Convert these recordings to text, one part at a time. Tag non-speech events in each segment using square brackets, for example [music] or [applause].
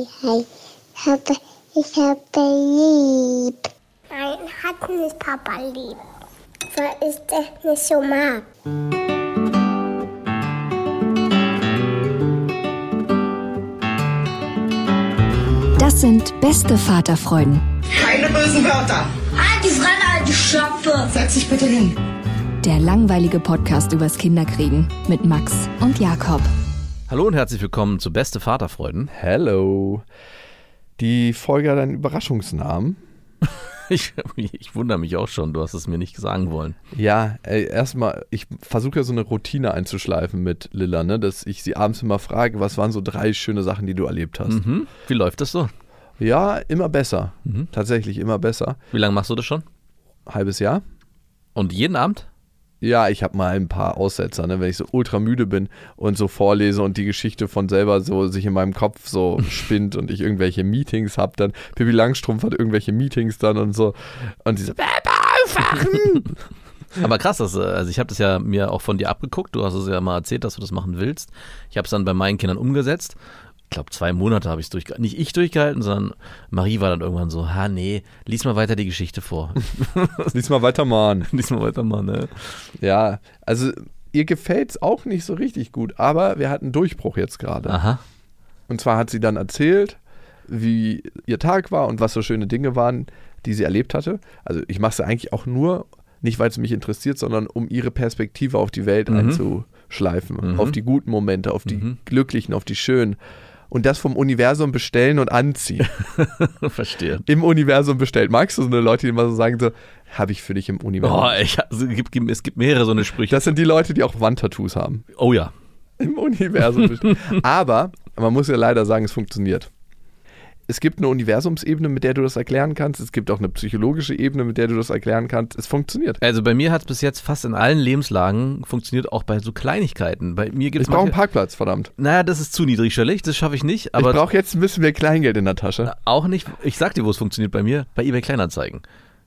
Ich habe, ich habe lieb. Nein, hat nicht Papa lieb. Weil ich das nicht so mag. Das sind beste Vaterfreuden. Keine bösen Wörter. Halt die Fremde, alte Schöpfe. Setz dich bitte hin. Der langweilige Podcast übers Kinderkriegen mit Max und Jakob. Hallo und herzlich willkommen zu Beste Vaterfreuden. Hello. Die Folge hat einen Überraschungsnamen. [laughs] Ich, ich wundere mich auch schon, du hast es mir nicht sagen wollen. Ja, erstmal, ich versuche ja so eine Routine einzuschleifen mit Lilla, ne? dass ich sie abends immer frage, was waren so drei schöne Sachen, die du erlebt hast. Mhm. Wie läuft das so? Ja, immer besser. Mhm. Tatsächlich immer besser. Wie lange machst du das schon? Halbes Jahr. Und jeden Abend? Ja, ich habe mal ein paar Aussetzer, ne? wenn ich so ultra müde bin und so vorlese und die Geschichte von selber so sich in meinem Kopf so [laughs] spinnt und ich irgendwelche Meetings habe, dann Pippi Langstrumpf hat irgendwelche Meetings dann und so und diese aufwachen. [laughs] Aber krass, das, äh, also ich habe das ja mir auch von dir abgeguckt. Du hast es ja mal erzählt, dass du das machen willst. Ich habe es dann bei meinen Kindern umgesetzt. Ich glaube, zwei Monate habe ich es durchgehalten. Nicht ich durchgehalten, sondern Marie war dann irgendwann so, ha, nee, lies mal weiter die Geschichte vor. [laughs] Lies mal weiter, Mann. [laughs] lies mal weiter, Mann, ne? Ja, also ihr gefällt es auch nicht so richtig gut, aber wir hatten Durchbruch jetzt gerade. Aha. Und zwar hat sie dann erzählt, wie ihr Tag war und was so schöne Dinge waren, die sie erlebt hatte. Also ich mache es eigentlich auch nur, nicht weil es mich interessiert, sondern um ihre Perspektive auf die Welt Mhm. einzuschleifen. Mhm. Auf die guten Momente, auf die Mhm. glücklichen, auf die schönen. Und das vom Universum bestellen und anziehen. [laughs] Verstehe. Im Universum bestellt. Magst du so eine Leute, die immer so sagen, so, habe ich für dich im Universum? Oh, ich, also, es, gibt, es gibt mehrere so eine Sprüche. Das sind die Leute, die auch Wandtattoos haben. oh ja. Im Universum [laughs] bestellt. Aber man muss ja leider sagen, es funktioniert. Es gibt eine Universumsebene, mit der du das erklären kannst. Es gibt auch eine psychologische Ebene, mit der du das erklären kannst. Es funktioniert. Also bei mir hat es bis jetzt fast in allen Lebenslagen funktioniert, auch bei so Kleinigkeiten. Bei mir gibt Ich es brauche einen Parkplatz, verdammt. Naja, das ist zu niedrigschwellig, das schaffe ich nicht. ich Aber brauche jetzt ein bisschen mehr Kleingeld in der Tasche. auch nicht, ich sag dir, wo es funktioniert bei mir, bei eBay Kleinanzeigen.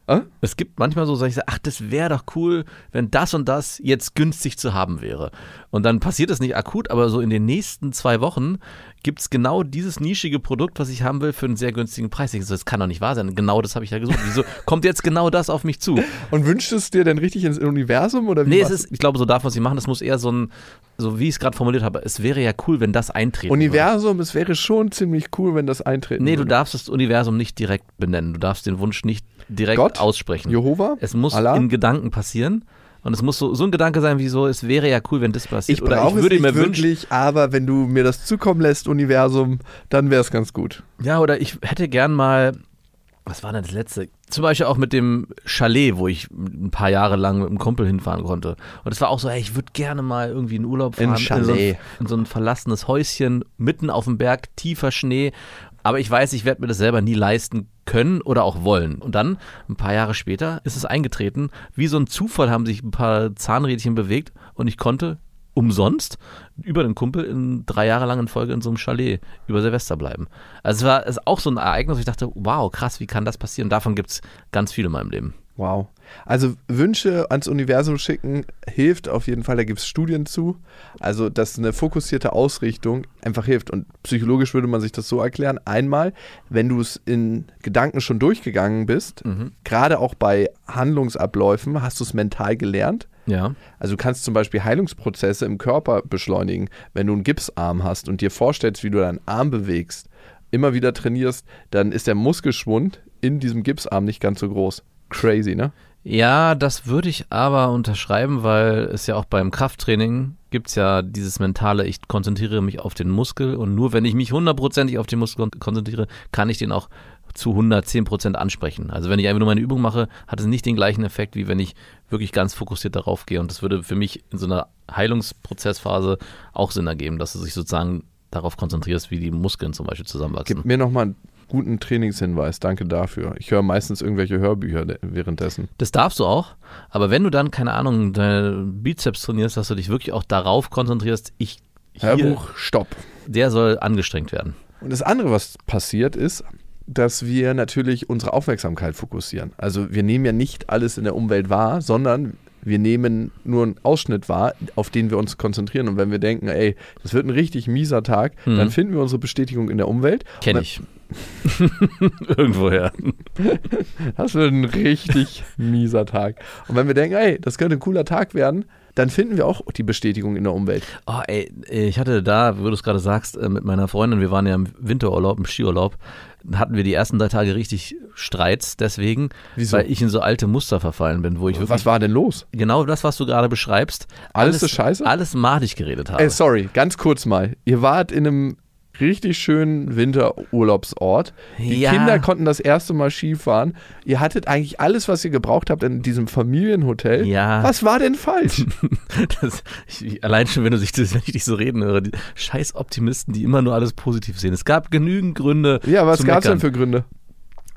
Äh? Es gibt manchmal so, ich, ach, das wäre doch cool, wenn das und das jetzt günstig zu haben wäre. Und dann passiert es nicht akut, aber so in den nächsten zwei Wochen gibt es genau dieses nischige Produkt, was ich haben will, für einen sehr günstigen Preis. Ich so, das kann doch nicht wahr sein. Genau das habe ich ja gesucht. Wieso [laughs] kommt jetzt genau das auf mich zu? Und wünschst du es dir denn richtig ins Universum? Oder wie Nee, es ist, ich glaube, so darf man es nicht machen. Das muss eher so ein, so wie ich es gerade formuliert habe, es wäre ja cool, wenn das eintreten du? würde. Universum, es wäre schon ziemlich cool, wenn das eintreten Nee, du würde. darfst das Universum nicht direkt benennen. Du darfst den Wunsch nicht direkt Gott? aussprechen. Jehova? Es muss Allah? in Gedanken passieren. Und es muss so, so ein Gedanke sein, wie so, es wäre ja cool, wenn das passiert. Ich Oder ich es würde nicht mir wünschen. wirklich, aber wenn du mir das zukommen lässt, Universum, dann wäre es ganz gut. Ja, oder ich hätte gern mal, was war denn das letzte? Zum Beispiel auch mit dem Chalet, wo ich ein paar Jahre lang mit einem Kumpel hinfahren konnte. Und es war auch so, ey, ich würde gerne mal irgendwie in Urlaub In fahren. Chalet. so ein, in so ein verlassenes Häuschen, mitten auf dem Berg, tiefer Schnee. Aber ich weiß, ich werde mir das selber nie leisten können oder auch wollen. Und dann, ein paar Jahre später, ist es eingetreten. Wie so ein Zufall haben sich ein paar Zahnrädchen bewegt und ich konnte umsonst über den Kumpel in drei Jahre lang in Folge in so einem Chalet über Silvester bleiben. Also es war es auch so ein Ereignis, ich dachte, wow, krass, wie kann das passieren? Davon gibt es ganz viel in meinem Leben. Wow. Also Wünsche ans Universum schicken hilft auf jeden Fall, da gibt es Studien zu. Also, dass eine fokussierte Ausrichtung einfach hilft. Und psychologisch würde man sich das so erklären. Einmal, wenn du es in Gedanken schon durchgegangen bist, gerade auch bei Handlungsabläufen, hast du es mental gelernt. Ja. Also du kannst zum Beispiel Heilungsprozesse im Körper beschleunigen, wenn du einen Gipsarm hast und dir vorstellst, wie du deinen Arm bewegst, immer wieder trainierst, dann ist der Muskelschwund in diesem Gipsarm nicht ganz so groß. Crazy, ne? Ja, das würde ich aber unterschreiben, weil es ja auch beim Krafttraining gibt es ja dieses mentale, ich konzentriere mich auf den Muskel und nur wenn ich mich hundertprozentig auf den Muskel kon- konzentriere, kann ich den auch zu 110 Prozent ansprechen. Also wenn ich einfach nur meine Übung mache, hat es nicht den gleichen Effekt, wie wenn ich wirklich ganz fokussiert darauf gehe. Und das würde für mich in so einer Heilungsprozessphase auch Sinn ergeben, dass du dich sozusagen darauf konzentrierst, wie die Muskeln zum Beispiel zusammenwachsen. Gib mir nochmal guten Trainingshinweis. Danke dafür. Ich höre meistens irgendwelche Hörbücher de- währenddessen. Das darfst du auch, aber wenn du dann, keine Ahnung, deine Bizeps trainierst, dass du dich wirklich auch darauf konzentrierst, ich hier, Hörbuch, stopp. der soll angestrengt werden. Und das andere, was passiert, ist, dass wir natürlich unsere Aufmerksamkeit fokussieren. Also wir nehmen ja nicht alles in der Umwelt wahr, sondern Wir nehmen nur einen Ausschnitt wahr, auf den wir uns konzentrieren. Und wenn wir denken, ey, das wird ein richtig mieser Tag, Mhm. dann finden wir unsere Bestätigung in der Umwelt. Kenn ich. [laughs] Irgendwoher. Das wird ein richtig mieser Tag. Und wenn wir denken, ey, das könnte ein cooler Tag werden, dann finden wir auch die Bestätigung in der Umwelt. Oh, ey, ich hatte da, wo du es gerade sagst, äh, mit meiner Freundin, wir waren ja im Winterurlaub, im Skiurlaub, hatten wir die ersten drei Tage richtig Streits deswegen, Wieso? weil ich in so alte Muster verfallen bin, wo ich wirklich Was war denn los? genau das, was du gerade beschreibst, Alles ist scheiße? alles madig geredet habe. Ey, sorry, ganz kurz mal. Ihr wart in einem richtig schönen Winterurlaubsort. Die Ja. Kinder konnten das erste Mal Skifahren. Ihr hattet eigentlich alles, was ihr gebraucht habt in diesem Familienhotel. Ja. Was war denn falsch? [laughs] Das, ich, allein schon, wenn du sich das, [laughs] wenn ich dich so reden höre, die scheiß Optimisten, die immer nur alles positiv sehen. Es gab genügend Gründe. ja, was gab es denn für Gründe?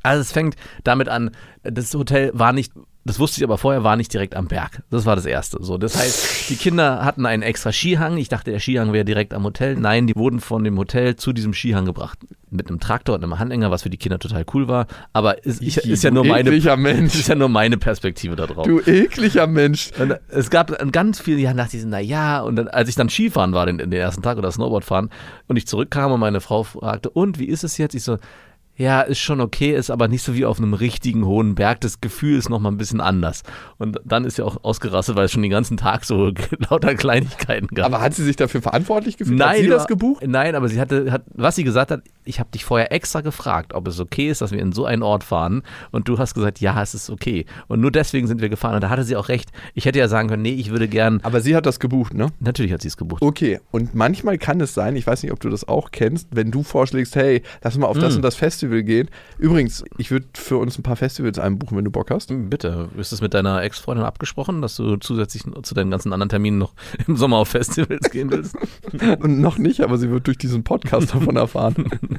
Also es fängt damit an, das Hotel war nicht, das wusste ich aber vorher, war nicht direkt am Berg. Das war das Erste. So, das heißt, die Kinder hatten einen extra Skihang. Ich dachte, der Skihang wäre direkt am Hotel. Nein, die wurden von dem Hotel zu diesem Skihang gebracht. Mit einem Traktor und einem Handhänger, was für die Kinder total cool war. Aber ist, ich, ist ja nur meine, Mensch. ist ja nur meine Perspektive da drauf. Du ekliger Mensch. Und es gab an ganz vielen Jahren, dachte ich, na ja, und dann, als ich dann Skifahren war den, den ersten Tag oder Snowboard fahren und ich zurückkam und meine Frau fragte, und wie ist es jetzt? Ich so, ja, ist schon okay, ist aber nicht so wie auf einem richtigen hohen Berg. Das Gefühl ist nochmal ein bisschen anders. Und dann ist sie auch ausgerastet, weil es schon den ganzen Tag so [laughs] lauter Kleinigkeiten gab. Aber hat sie sich dafür verantwortlich gefühlt? hat Nein, sie das gebucht? Nein, aber sie hatte, hat, was sie gesagt hat, ich habe dich vorher extra gefragt, ob es okay ist, dass wir in so einen Ort fahren. Und du hast gesagt, ja, es ist okay. Und nur deswegen sind wir gefahren. Und da hatte sie auch recht. Ich hätte ja sagen können, nee, ich würde gern. Aber sie hat das gebucht, ne? Natürlich hat sie es gebucht. Okay, und manchmal kann es sein, ich weiß nicht, ob du das auch kennst, wenn du vorschlägst, hey, lass mal auf Mm. das und das Festival gehen. Übrigens, ich würde für uns ein paar Festivals einbuchen, wenn du Bock hast. Bitte, ist es mit deiner Ex-Freundin abgesprochen, dass du zusätzlich zu deinen ganzen anderen Terminen noch [laughs] im Sommer auf Festivals gehen willst? [laughs] Und noch nicht, aber sie wird durch diesen Podcast davon erfahren. [laughs]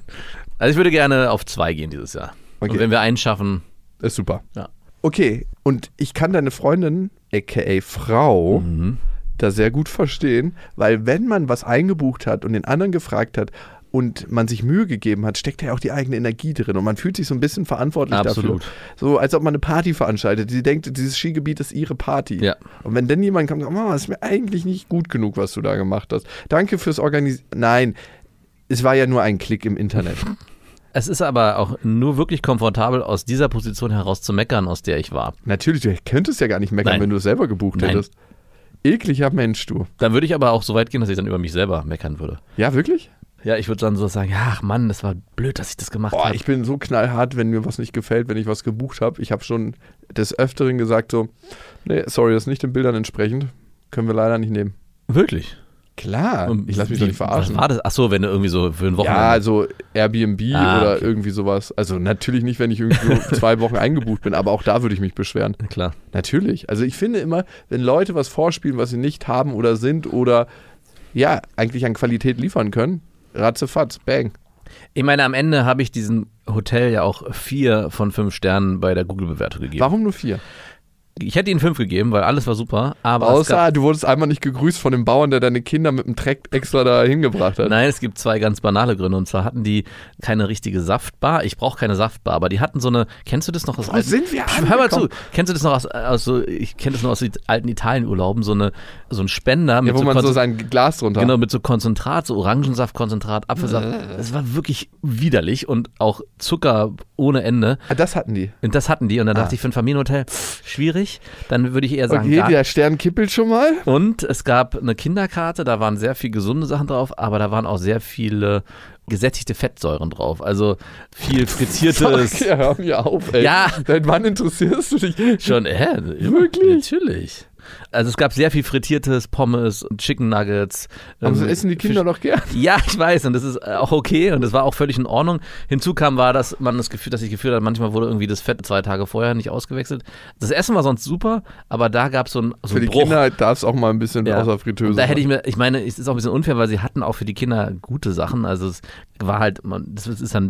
Also ich würde gerne auf zwei gehen dieses Jahr. Okay. Und wenn wir einen schaffen, Ist super. Ja. Okay, und ich kann deine Freundin, aka Frau, Mhm. da sehr gut verstehen, weil wenn man was eingebucht hat und den anderen gefragt hat und man sich Mühe gegeben hat, steckt ja auch die eigene Energie drin und man fühlt sich so ein bisschen verantwortlich Absolut. dafür. So als ob man eine Party veranstaltet. Sie denkt, dieses Skigebiet ist ihre Party. Ja. Und wenn dann jemand kommt und sagt, Mama, das ist mir eigentlich nicht gut genug, was du da gemacht hast. Danke fürs Organisieren. Nein, es war ja nur ein Klick im Internet. [laughs] es ist aber auch nur wirklich komfortabel, aus dieser Position heraus zu meckern, aus der ich war. Natürlich, du könntest ja gar nicht meckern, Nein. wenn du es selber gebucht Nein. hättest. Ekliger Mensch, du. Dann würde ich aber auch so weit gehen, dass ich dann über mich selber meckern würde. Ja, wirklich? Ja, ich würde dann so sagen, ach Mann, das war blöd, dass ich das gemacht habe. ich bin so knallhart, wenn mir was nicht gefällt, wenn ich was gebucht habe. Ich habe schon des Öfteren gesagt so, nee, sorry, das ist nicht den Bildern entsprechend. Können wir leider nicht nehmen. Wirklich? Klar, Und ich lasse mich wie- doch nicht verarschen. Was war das? Ach so, wenn du irgendwie so für ein Wochenende. Ja, also Airbnb Ah, oder okay. irgendwie sowas. Also natürlich nicht, wenn ich irgendwie [laughs] zwei Wochen eingebucht bin, aber auch da würde ich mich beschweren. Klar. Natürlich. Also ich finde immer, wenn Leute was vorspielen, was sie nicht haben oder sind oder ja, eigentlich an Qualität liefern können, ratzefatz, bang. Ich meine, am Ende habe ich diesem Hotel ja auch vier von fünf Sternen bei der Google-Bewertung gegeben. Warum nur vier? Ich hätte ihnen fünf gegeben, weil alles war super. Aber Außer du wurdest einmal nicht gegrüßt von dem Bauern, der deine Kinder mit dem Treck extra da hingebracht hat. nein, es gibt zwei ganz banale Gründe. Und zwar hatten die keine richtige Saftbar. Ich brauche keine Saftbar, aber die hatten so eine. Kennst du das noch aus Wo sind wir Hör mal zu. Kennst du das noch aus, aus so, ich kenne das noch aus den alten Italienurlauben, so eine so ein Spender mit Ja, wo so, man so sein Glas drunter. Genau, mit so Konzentrat, so Orangensaftkonzentrat, Apfelsaft. Äh. Das war wirklich widerlich und auch Zucker ohne Ende. Ah, das hatten die. Und das hatten die. Und dann Ah. dachte ich, für ein Familienhotel, pff, schwierig. Dann würde ich eher sagen, Okay, der Stern kippelt schon mal. Und es gab eine Kinderkarte, da waren sehr viele gesunde Sachen drauf, aber da waren auch sehr viele gesättigte Fettsäuren drauf. Also viel frittiertes. [laughs] Fuck, ja, hör mir auf, ey. Ja. Seit wann interessierst du dich? Schon, hä? Wirklich? Natürlich. Also es gab sehr viel frittiertes, Pommes und Chicken Nuggets. Aber so ähm, essen die Kinder doch gern. [laughs] Ja, ich weiß und das ist auch okay und das war auch völlig in Ordnung. Hinzu kam war, dass man das Gefühl, dass ich Gefühl hatte, manchmal wurde irgendwie das Fett zwei Tage vorher nicht ausgewechselt. Das Essen war sonst super, aber da gab so es so Für einen die Bruch. Kinder darf es auch mal ein bisschen Ja. außer Fritteuse. Da hätte ich sein. mir, ich meine, es ist auch ein bisschen unfair, weil sie hatten auch für die Kinder gute Sachen. Also es war halt, das ist dann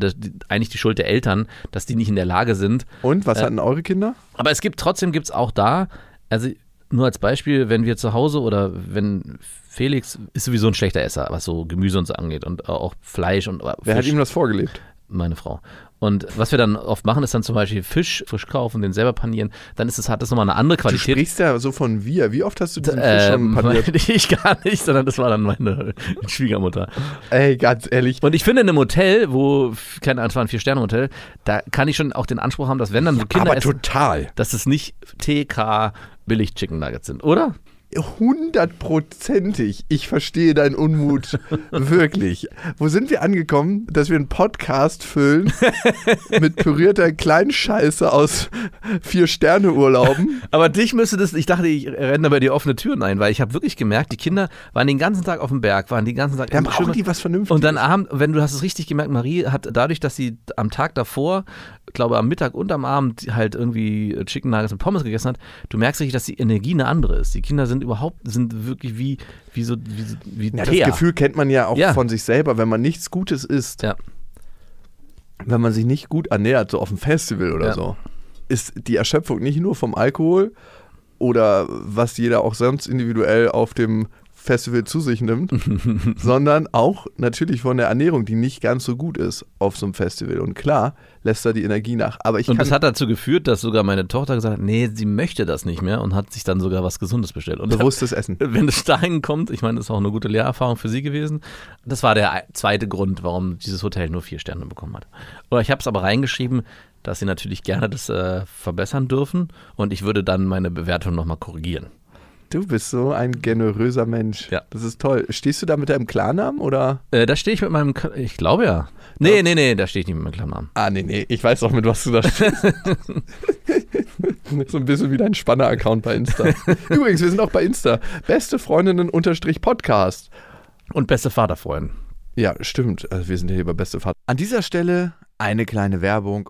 eigentlich die Schuld der Eltern, dass die nicht in der Lage sind. Und, was Äh, hatten eure Kinder? Aber es gibt trotzdem gibt es auch da, also nur als Beispiel, wenn wir zu Hause oder wenn Felix ist sowieso ein schlechter Esser, was so Gemüse und so angeht und auch Fleisch und Wer hat Fisch. ihm das vorgelebt? meine Frau. Und was wir dann oft machen, ist dann zum Beispiel Fisch frisch kaufen, den selber panieren. Dann ist es, hat das nochmal eine andere Du Qualität. sprichst ja so von wir. Wie oft hast du diesen Fisch schon [laughs] paniert? ich gar nicht, sondern das war dann meine [laughs] Schwiegermutter. Ey, ganz ehrlich. Und ich finde in einem Hotel, wo, keine Ahnung, es war ein Vier-Sterne-Hotel, da kann ich schon auch den Anspruch haben, dass wenn dann so Kinder aber essen, total. dass es nicht TK billig Chicken Nuggets sind, oder? Hundertprozentig. Ich verstehe deinen Unmut [laughs] wirklich. Wo sind wir angekommen, dass wir einen Podcast füllen [laughs] mit pürierter Kleinscheiße aus Vier-Sterne-Urlauben? Aber dich müsste das, ich dachte, ich renne bei dir offene Türen ein, weil ich habe wirklich gemerkt, die Kinder waren den ganzen Tag auf dem Berg, waren den ganzen Tag Dann brauchen die was Vernünftiges. Und dann Abend, wenn du hast es richtig gemerkt, Marie hat dadurch, dass sie am Tag davor, glaube am Mittag und am Abend halt irgendwie Chicken Nuggets und Pommes gegessen hat, du merkst richtig, dass die Energie eine andere ist. Die Kinder sind überhaupt, sind wirklich wie, wie so, wie, so- wie ja, das. Gefühl kennt man ja auch Ja. von sich selber, wenn man nichts Gutes isst, Ja. wenn man sich nicht gut ernährt, so auf dem Festival oder Ja. so, ist die Erschöpfung nicht nur vom Alkohol oder was jeder auch sonst individuell auf dem Festival zu sich nimmt, [laughs] sondern auch natürlich von der Ernährung, die nicht ganz so gut ist auf so einem Festival. Und klar, lässt da die Energie nach. Aber ich Und das hat dazu geführt, dass sogar meine Tochter gesagt hat, nee, sie möchte das nicht mehr und hat sich dann sogar was Gesundes bestellt. Und bewusstes Essen. [laughs] wenn es dahin kommt, ich meine, das ist auch eine gute Lehrerfahrung für sie gewesen. Das war der zweite Grund, warum dieses Hotel nur vier Sterne bekommen hat. Oder ich habe es aber reingeschrieben, dass sie natürlich gerne das äh, verbessern dürfen und ich würde dann meine Bewertung nochmal korrigieren. Du bist so ein generöser Mensch. Ja. Das ist toll. Stehst du da mit deinem Klarnamen oder? Äh, da stehe ich mit meinem, K- ich glaube ja. Nee, nee, nee, da stehe ich nicht mit meinem Klarnamen. Ah, nee, nee, ich weiß auch, mit was du da stehst. [laughs] so ein bisschen wie dein Spanner-Account bei Insta. Übrigens, wir sind auch bei Insta. Beste Freundinnen unterstrich Podcast. Und beste Vaterfreund. Ja, stimmt. Also wir sind ja hier bei Beste Vater. An dieser Stelle eine kleine Werbung.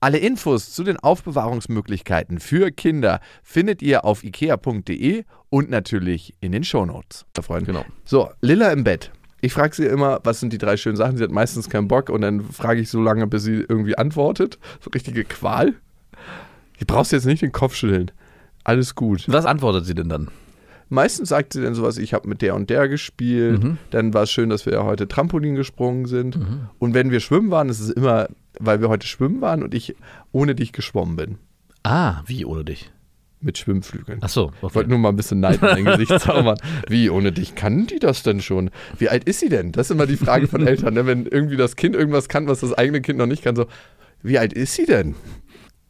Alle Infos zu den Aufbewahrungsmöglichkeiten für Kinder findet ihr auf ikea.de und natürlich in den Shownotes. Freunde. Genau. So, Lilla im Bett. Ich frage sie immer, was sind die drei schönen Sachen? Sie hat meistens keinen Bock und dann frage ich so lange, bis sie irgendwie antwortet. So richtige Qual. Du brauchst jetzt nicht den Kopf schütteln. Alles gut. Was antwortet sie denn dann? Meistens sagt sie dann sowas, ich habe mit der und der gespielt. Dann war es schön, dass wir ja heute Trampolin gesprungen sind. Und wenn wir schwimmen waren, ist es immer, weil wir heute schwimmen waren und ich ohne dich geschwommen bin. Ah, wie ohne dich? Mit Schwimmflügeln. Ach so, Ich okay. wollte nur mal ein bisschen Neid in dein [laughs] Gesicht zaubern. Wie, ohne dich kann die das denn schon? Wie alt ist sie denn? Das ist immer die Frage von [laughs] Eltern, ne? wenn irgendwie das Kind irgendwas kann, was das eigene Kind noch nicht kann. So, wie alt ist sie denn?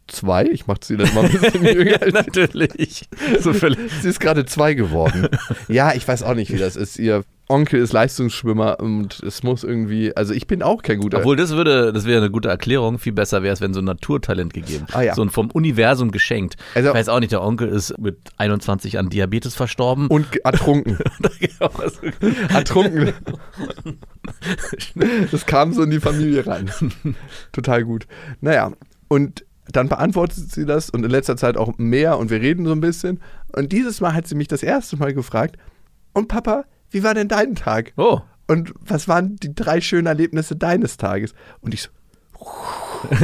Zwei? Ich mache sie dann mal ein bisschen [laughs] jünger. als- Natürlich. So völlig. Sie ist gerade zwei geworden. ja, ich weiß auch nicht, wie das ist. Ihr Onkel ist Leistungsschwimmer und es muss irgendwie, also ich bin auch kein guter. Obwohl, das würde, das wäre eine gute Erklärung. Viel besser wäre es, wenn so ein Naturtalent gegeben. Ah, ja. So ein vom Universum geschenkt. Also- ich weiß auch nicht, der Onkel ist mit 21 an Diabetes verstorben. und ertrunken. [laughs] ertrunken. [laughs] Das kam so in die Familie rein. Total gut. Naja, und dann beantwortet sie das und in letzter Zeit auch mehr und wir reden so ein bisschen. Und dieses Mal hat sie mich das erste Mal gefragt, und Papa, wie war denn dein Tag? Oh, Und was waren die drei schönen Erlebnisse deines Tages? Und ich so, [laughs]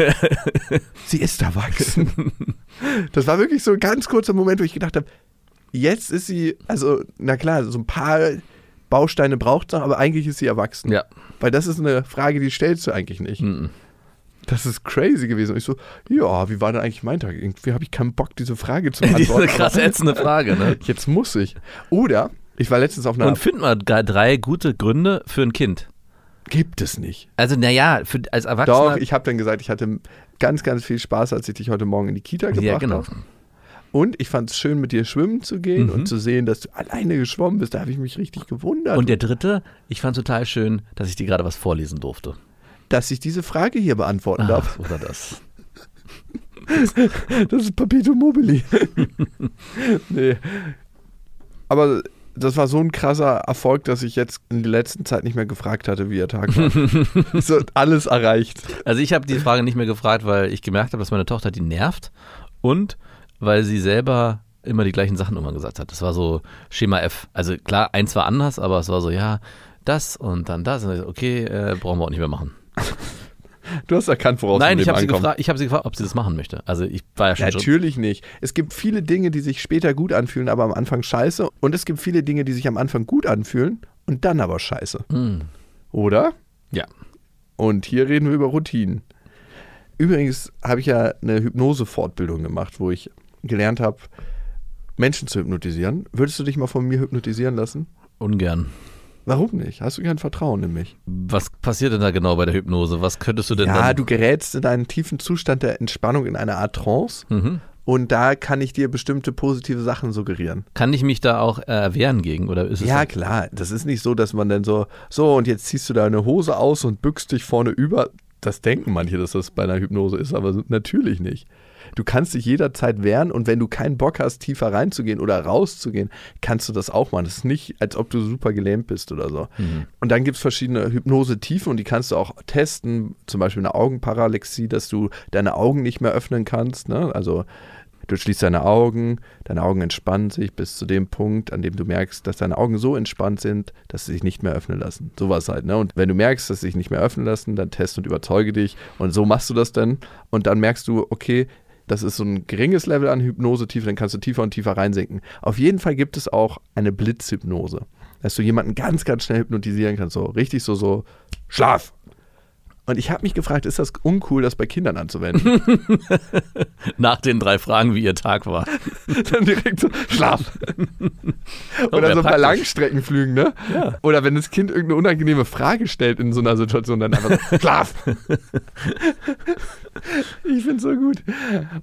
sie ist erwachsen. Das war wirklich so ein ganz kurzer Moment, wo ich gedacht habe, jetzt ist sie, also, na klar, so ein paar Bausteine braucht es noch, aber eigentlich ist sie erwachsen. ja. Weil das ist eine Frage, die stellst du eigentlich nicht. Mhm. Das ist crazy gewesen. Und ich so, ja, wie war denn eigentlich mein Tag? Irgendwie habe ich keinen Bock, diese Frage zu [laughs] Diese beantworten. krass ätzende Frage, ne? Jetzt muss ich. Oder Ich war letztens auf einer. Und find mal drei- gute Gründe für ein Kind. gibt es nicht. Also, naja, als Erwachsener. Doch, ich habe dann gesagt, ich hatte ganz, ganz viel Spaß, als ich dich heute Morgen in die Kita gebracht ja, genau. habe. Und ich fand es schön, mit dir schwimmen zu gehen Mhm. und zu sehen, dass du alleine geschwommen bist. Da habe ich mich richtig gewundert. Und der dritte, ich fand total schön, dass ich dir gerade was vorlesen durfte. dass ich diese Frage hier beantworten darf. Ach, oder das. [laughs] Das ist Papito Mobili. [laughs] nee. Aber das war so ein krasser Erfolg, dass ich jetzt in der letzten Zeit nicht mehr gefragt hatte, wie ihr Tag war. [laughs] so alles erreicht. Also ich habe die Frage nicht mehr gefragt, weil ich gemerkt habe, dass meine Tochter die nervt und weil sie selber immer die gleichen Sachen immer gesagt hat. Das war so Schema F. Also klar, eins war anders, aber es war so, ja, das und dann das. Und okay, äh, brauchen wir auch nicht mehr machen. Du hast erkannt, woraus Nein, ich habe sie, ich hab sie gefragt, ob sie das machen möchte. Also ich war ja schon schon- Natürlich nicht. Es gibt viele Dinge, die sich später gut anfühlen, aber am Anfang scheiße. Und es gibt viele Dinge, die sich am Anfang gut anfühlen und dann aber scheiße. Hm. Oder? Ja. Und hier reden wir über Routinen. Übrigens habe ich ja eine Hypnose-Fortbildung gemacht, wo ich gelernt habe, Menschen zu hypnotisieren. Würdest du dich mal von mir hypnotisieren lassen? Ungern. Warum nicht? Hast du kein Vertrauen in mich? Was passiert denn da genau bei der Hypnose? Was könntest du denn Ja, dann? du gerätst in einen tiefen Zustand der Entspannung, in eine Art Trance. Mhm. Und da kann ich dir bestimmte positive Sachen suggerieren. Kann ich mich da auch äh, wehren gegen? Oder ist es Ja, klar. Das ist nicht so, dass man dann so, so und jetzt ziehst du deine Hose aus und bückst dich vorne über. Das denken manche, dass das bei einer Hypnose ist, aber natürlich nicht. Du kannst dich jederzeit wehren und wenn du keinen Bock hast, tiefer reinzugehen oder rauszugehen, kannst du das auch machen. Das ist nicht, als ob du super gelähmt bist oder so. Und dann gibt es verschiedene Hypnose-Tiefen und die kannst du auch testen, zum Beispiel eine Augenparalyxie, dass du deine Augen nicht mehr öffnen kannst. Ne? Also Du schließt deine Augen, deine Augen entspannen sich bis zu dem Punkt, an dem du merkst, dass deine Augen so entspannt sind, dass sie sich nicht mehr öffnen lassen. Sowas halt, ne? Und wenn du merkst, dass sie sich nicht mehr öffnen lassen, dann test und überzeuge dich. Und so machst du das dann. Und dann merkst du, okay, das ist so ein geringes Level an Hypnose-Tiefe, dann kannst du tiefer und tiefer reinsinken. Auf jeden Fall gibt es auch eine Blitzhypnose, dass du jemanden ganz, ganz schnell hypnotisieren kannst. So richtig so, so, Schlaf! Und ich habe mich gefragt, ist das uncool, das bei Kindern anzuwenden? [laughs] Nach den drei Fragen, wie ihr Tag war. [laughs] dann direkt so, Schlaf. [laughs] Oder wär so bei. Langstreckenflügen, ne? Oder wenn das Kind irgendeine unangenehme Frage stellt in so einer Situation, dann einfach so, Schlaf. ich find's so gut.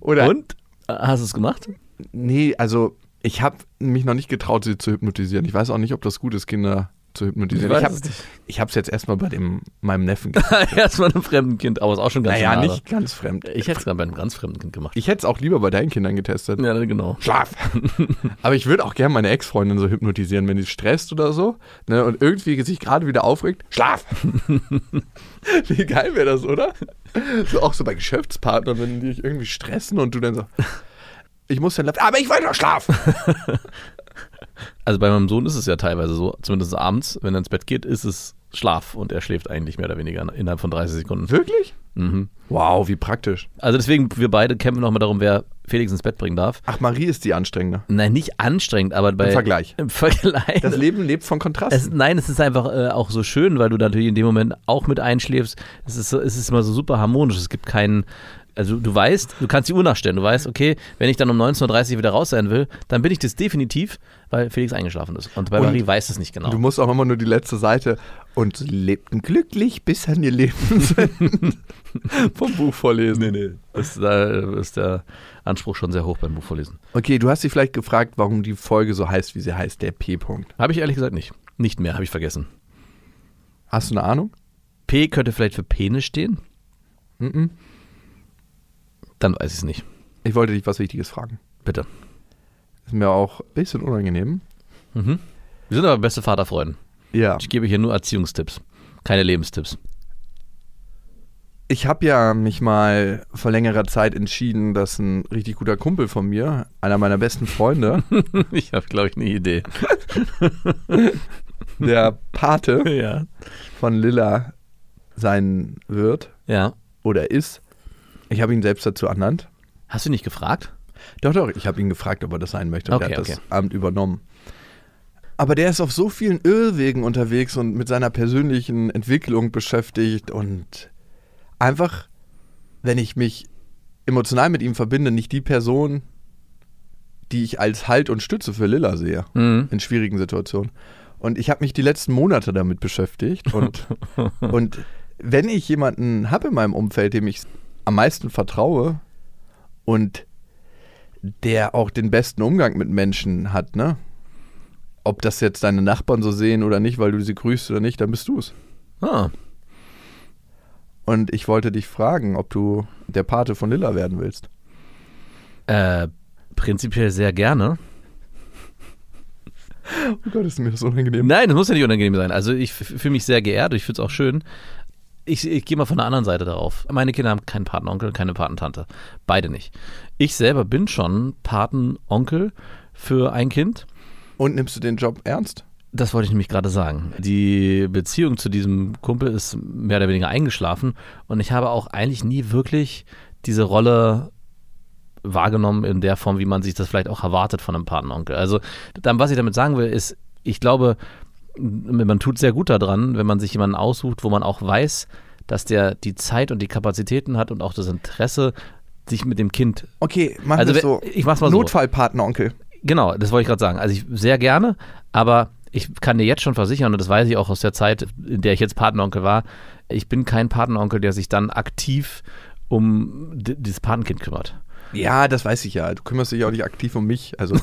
Oder, Und? Hast du es gemacht? nee, also ich habe mich noch nicht getraut, sie zu hypnotisieren. Ich weiß auch nicht, ob das gut ist, Kinder zu hypnotisieren. Ich Ich habe es jetzt erstmal bei dem, meinem Neffen [laughs] gemacht. Erstmal einem fremden Kind, aber ist auch schon ganz Naja, nah, nicht ganz fremd. Ich hätte es gerade bei einem ganz fremden Kind gemacht. Ich hätte es auch lieber bei deinen Kindern getestet. ja, genau. Schlaf. [laughs] Aber ich würde auch gerne meine Ex-Freundin so hypnotisieren, wenn die stresst oder so ne, und irgendwie sich gerade wieder aufregt. Schlaf. [laughs] Wie geil wäre das, oder? So auch so bei Geschäftspartnern, wenn die dich irgendwie stressen und du dann so. Ich muss dann, aber ich wollte doch schlafen. Also bei meinem Sohn ist es ja teilweise so, zumindest abends, wenn er ins Bett geht, ist es Schlaf und er schläft eigentlich mehr oder weniger innerhalb von 30 Sekunden. Wirklich? Mhm. Wow, wie praktisch. Also deswegen, wir beide kämpfen nochmal darum, wer Felix ins Bett bringen darf. Ach, Marie ist die anstrengende. Nein, nicht anstrengend, aber bei. Im Vergleich. [laughs] Im Vergleich. Das Leben lebt von es, Kontrasten. nein, es ist einfach äh, auch so schön, weil du natürlich in dem Moment auch mit einschläfst. Es ist, es ist immer so super harmonisch. Es gibt keinen. Also du weißt, du kannst die Uhr nachstellen. Du weißt, okay, wenn ich dann um 19.30 Uhr wieder raus sein will, dann bin ich das definitiv, weil Felix eingeschlafen ist. Und bei Marie weiß es nicht genau. Du musst auch immer nur die letzte Seite und sie lebten glücklich bis an ihr Lebensende [laughs] vom Buch vorlesen. nee, nee. Das, da ist der Anspruch schon sehr hoch beim Buchvorlesen. Okay, du hast dich vielleicht gefragt, warum die Folge so heißt, wie sie heißt, der P-Punkt. Habe ich ehrlich gesagt nicht. Nicht mehr, habe ich vergessen. Hast du eine Ahnung? P könnte vielleicht für Penis stehen. Mhm. Dann weiß ich es nicht. Ich wollte dich was Wichtiges fragen. Bitte. Ist mir auch ein bisschen unangenehm. Mhm. Wir sind aber beste Vaterfreunde. Ja. Ich gebe hier nur Erziehungstipps, keine Lebenstipps. Ich habe ja mich mal vor längerer Zeit entschieden, dass ein richtig guter Kumpel von mir, einer meiner besten Freunde, [laughs] ich habe, glaube ich, eine Idee. [laughs] der Pate [laughs] Ja. von Lilla sein wird Ja. oder ist. Ich habe ihn selbst dazu ernannt. Hast du nicht gefragt? Doch, doch, ich habe ihn gefragt, ob er das sein möchte. Und Okay, er hat okay. das Amt übernommen. Aber der ist auf so vielen Irrwegen unterwegs und mit seiner persönlichen Entwicklung beschäftigt und einfach, wenn ich mich emotional mit ihm verbinde, nicht die Person, die ich als Halt und Stütze für Lilla sehe Mhm. in schwierigen Situationen. Und ich habe mich die letzten Monate damit beschäftigt. Und, [laughs] und wenn ich jemanden habe in meinem Umfeld, dem ich am meisten vertraue und der auch den besten Umgang mit Menschen hat, ne? Ob das jetzt deine Nachbarn so sehen oder nicht, weil du sie grüßt oder nicht, dann bist du es. Ah, Und ich wollte dich fragen, ob du der Pate von Lilla werden willst. äh, prinzipiell sehr gerne. Oh Gott, ist mir das unangenehm. Nein, das muss ja nicht unangenehm sein. Also ich fühle mich sehr geehrt, ich finde es auch schön. Ich, ich gehe mal von der anderen Seite darauf. Meine Kinder haben keinen Patenonkel, keine Patentante. Beide nicht. Ich selber bin schon Patenonkel für ein Kind. Und nimmst du den Job ernst? Das wollte ich nämlich gerade sagen. Die Beziehung zu diesem Kumpel ist mehr oder weniger eingeschlafen und ich habe auch eigentlich nie wirklich diese Rolle wahrgenommen in der Form, wie man sich das vielleicht auch erwartet von einem Patenonkel. Also, dann, was ich damit sagen will, ist, ich glaube, man tut sehr gut daran, wenn man sich jemanden aussucht, wo man auch weiß, dass der die Zeit und die Kapazitäten hat und auch das Interesse, sich mit dem Kind. Okay, machen Also, wir so. ich mach's mal so. Notfallpatenonkel. Genau, das wollte ich gerade sagen. Also ich sehr gerne, aber ich kann dir jetzt schon versichern, und das weiß ich auch aus der Zeit, in der ich jetzt Patenonkel war, ich bin kein Patenonkel, der sich dann aktiv um dieses Patenkind kümmert. Ja, das weiß ich ja. Du kümmerst dich auch nicht aktiv um mich. Also,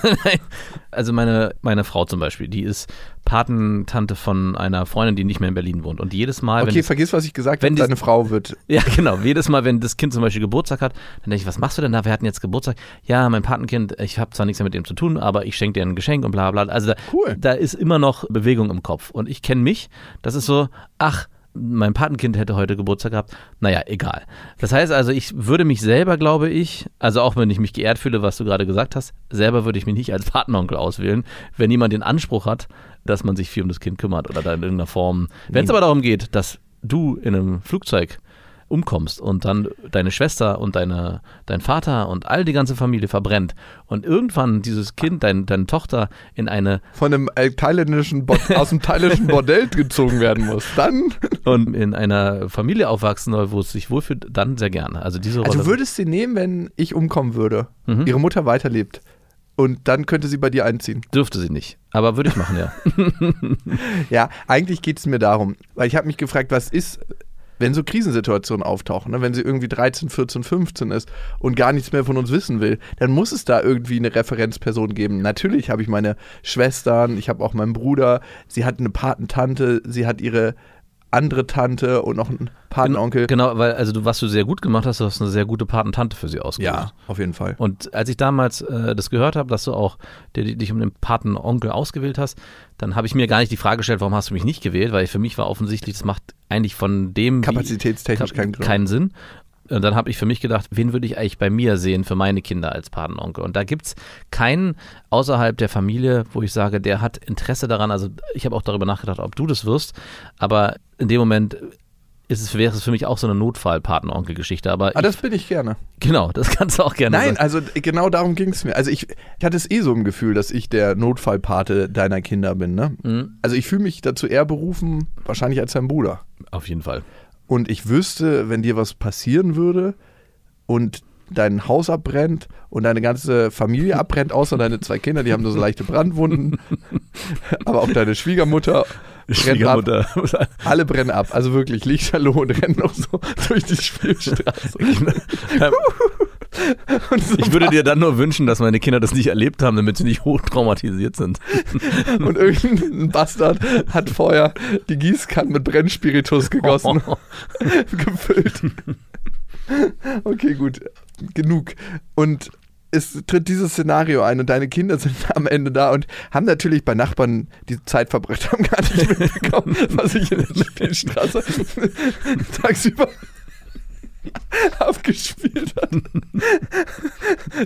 [laughs] Also meine, meine Frau zum Beispiel, die ist Patentante von einer Freundin, die nicht mehr in Berlin wohnt. Und jedes Mal, okay, vergiss, was ich gesagt habe. Deine Frau wird. [laughs] Ja, genau. Jedes Mal, wenn das Kind zum Beispiel Geburtstag hat, dann denke ich, was machst du denn da? Wir hatten jetzt Geburtstag. Ja, mein Patenkind, ich habe zwar nichts mehr mit dem zu tun, aber ich schenke dir ein Geschenk und bla bla. Also da, Cool. da ist immer noch Bewegung im Kopf. Und ich kenne mich, das ist so, ach, mein Patenkind hätte heute Geburtstag gehabt. Naja, egal. Das heißt also, ich würde mich selber, glaube ich, also auch wenn ich mich geehrt fühle, was du gerade gesagt hast, selber würde ich mich nicht als Patenonkel auswählen, wenn jemand den Anspruch hat, dass man sich viel um das Kind kümmert oder da in irgendeiner Form. Wenn es aber darum geht, dass du in einem Flugzeug umkommst und dann deine Schwester und deine, dein Vater und all die ganze Familie verbrennt und irgendwann dieses Kind, dein, deine Tochter in eine Von einem äh, thailändischen Bo [laughs] aus dem thailändischen Bordell gezogen werden muss. Dann. [laughs] und in einer Familie aufwachsen soll, wo es sich wohlfühlt, dann sehr gerne. Also diese Rolle. Also würdest sie nehmen, wenn ich umkommen würde, Mhm. ihre Mutter weiterlebt und dann könnte sie bei dir einziehen. dürfte sie nicht. Aber würde ich machen, ja. [laughs] Ja, eigentlich geht es mir darum, weil ich habe mich gefragt, was ist, wenn so Krisensituationen auftauchen, ne? wenn sie irgendwie 13, 14, 15 ist und gar nichts mehr von uns wissen will, dann muss es da irgendwie eine Referenzperson geben. Natürlich habe ich meine Schwestern, ich habe auch meinen Bruder, sie hat eine Patentante, sie hat ihre andere Tante und noch einen Patenonkel. Genau, weil also du, was du sehr gut gemacht hast, du hast eine sehr gute Patentante für sie ausgesucht. Ja, auf jeden Fall. Und als ich damals äh, das gehört habe, dass du auch dir- dich um den Patenonkel ausgewählt hast, dann habe ich mir gar nicht die Frage gestellt, warum hast du mich nicht gewählt, weil für mich war offensichtlich, das macht eigentlich von dem wie- Kapazitätstechnisch keinen Grund. keinen Sinn. Und dann habe ich für mich gedacht, wen würde ich eigentlich bei mir sehen für meine Kinder als Patenonkel? Und da gibt es keinen außerhalb der Familie, wo ich sage, der hat Interesse daran. Also ich habe auch darüber nachgedacht, ob du das wirst. Aber in dem Moment ist es, wäre es für mich auch so eine Notfall-Patenonkel-Geschichte. Aber Ah, das bin ich gerne. genau, das [laughs] kannst du auch gerne Nein, sagen. also genau darum ging es mir. Also ich, ich hatte es eh so im Gefühl, dass ich der Notfallpate deiner Kinder bin. Ne? Mhm. Also ich fühle mich dazu eher berufen, wahrscheinlich als dein Bruder. Auf jeden Fall. Und ich wüsste, wenn dir was passieren würde und dein Haus abbrennt und deine ganze Familie abbrennt, außer deine zwei Kinder, die haben nur so leichte Brandwunden, [laughs] aber auch deine Schwiegermutter. Schwiegermutter. [laughs] Alle brennen ab. Also wirklich, Lichterloh und rennen noch so [laughs] durch die Spielstraße. [laughs] So Ich würde dir dann nur wünschen, dass meine Kinder das nicht erlebt haben, damit sie nicht hochtraumatisiert sind. [laughs] Und irgendein Bastard hat vorher die Gießkanne mit Brennspiritus [laughs] gegossen, gefüllt. Okay, gut. Genug. Und es tritt dieses Szenario ein und deine Kinder sind am Ende da und haben natürlich bei Nachbarn die Zeit verbracht, haben gar nicht mitbekommen, was ich in der Spielstraße tagsüber [laughs] abgespielt hat.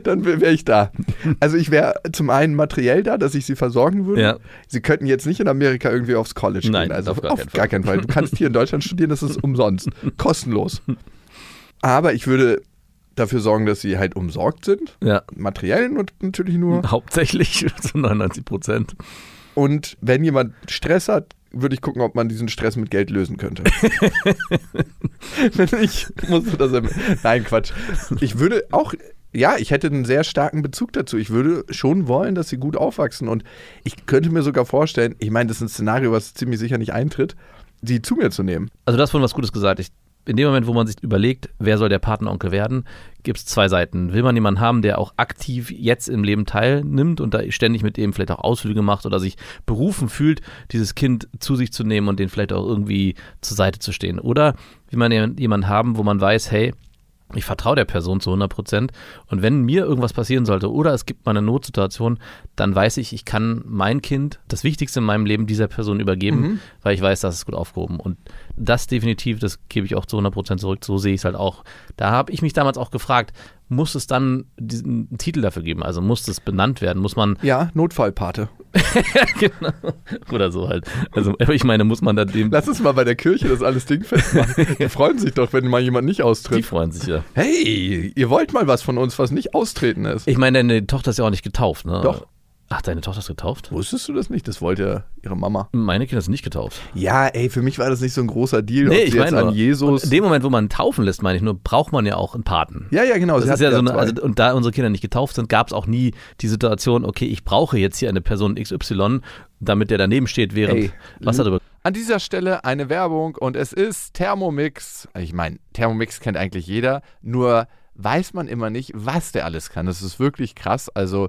Dann wäre ich da. Also ich wäre zum einen materiell da, dass ich sie versorgen würde. Ja. Sie könnten jetzt nicht in Amerika irgendwie aufs College Nein, gehen. Also auf gar keinen Fall. gar keinen Fall. Du kannst hier in Deutschland studieren, das ist umsonst. [laughs] Kostenlos. Aber ich würde dafür sorgen, dass sie halt umsorgt sind. Ja, Materiell und natürlich nur. hauptsächlich [laughs] zu 99 Prozent. Und wenn jemand Stress hat, würde ich gucken, ob man diesen Stress mit Geld lösen könnte. [laughs] wenn ich musste das. Nein, Quatsch. Ich würde auch ja, ich hätte einen sehr starken Bezug dazu. Ich würde schon wollen, dass sie gut aufwachsen. Und ich könnte mir sogar vorstellen, ich meine, das ist ein Szenario, was ziemlich sicher nicht eintritt, sie zu mir zu nehmen. Also du hast vorhin was Gutes gesagt. Ich, in dem Moment, wo man sich überlegt, wer soll der Patenonkel werden, gibt es zwei Seiten. Will man jemanden haben, der auch aktiv jetzt im Leben teilnimmt und da ständig mit dem vielleicht auch Ausflüge macht oder sich berufen fühlt, dieses Kind zu sich zu nehmen und den vielleicht auch irgendwie zur Seite zu stehen? Oder will man jemanden haben, wo man weiß, hey, ich vertraue der Person zu 100 Prozent. Und wenn mir irgendwas passieren sollte oder es gibt mal eine Notsituation, dann weiß ich, ich kann mein Kind, das Wichtigste in meinem Leben, dieser Person übergeben, mhm. weil ich weiß, das ist gut aufgehoben. Und das definitiv, das gebe ich auch zu 100 Prozent zurück. So sehe ich es halt auch. Da habe ich mich damals auch gefragt, muss es dann diesen Titel dafür geben? Also muss es benannt werden? Muss man. Ja, Notfallpate. [laughs] genau. Oder so halt. Also ich meine, muss man da dem. Lass uns mal bei der Kirche das alles Ding festmachen. [laughs] Die freuen sich doch, wenn mal jemand nicht austritt. Die freuen sich ja. Hey, ihr wollt mal was von uns, was nicht austreten ist. Ich meine, deine Tochter ist ja auch nicht getauft, ne? Doch. Ach, deine Tochter ist getauft? Wusstest du das nicht? Das wollte ihre Mama. Meine Kinder sind nicht getauft. Ja, ey, für mich war das nicht so ein großer Deal. Nee, ich meine an Jesus. in dem Moment, wo man taufen lässt, meine ich nur, braucht man ja auch einen Paten. Ja, ja, genau. Das ist ja so eine, also, und da unsere Kinder nicht getauft sind, gab es auch nie die Situation, okay, ich brauche jetzt hier eine Person XY, damit der daneben steht, während Ey, was darüber. An dieser Stelle eine Werbung und es ist Thermomix. Ich meine, Thermomix kennt eigentlich jeder, nur weiß man immer nicht, was der alles kann. Das ist wirklich krass. Also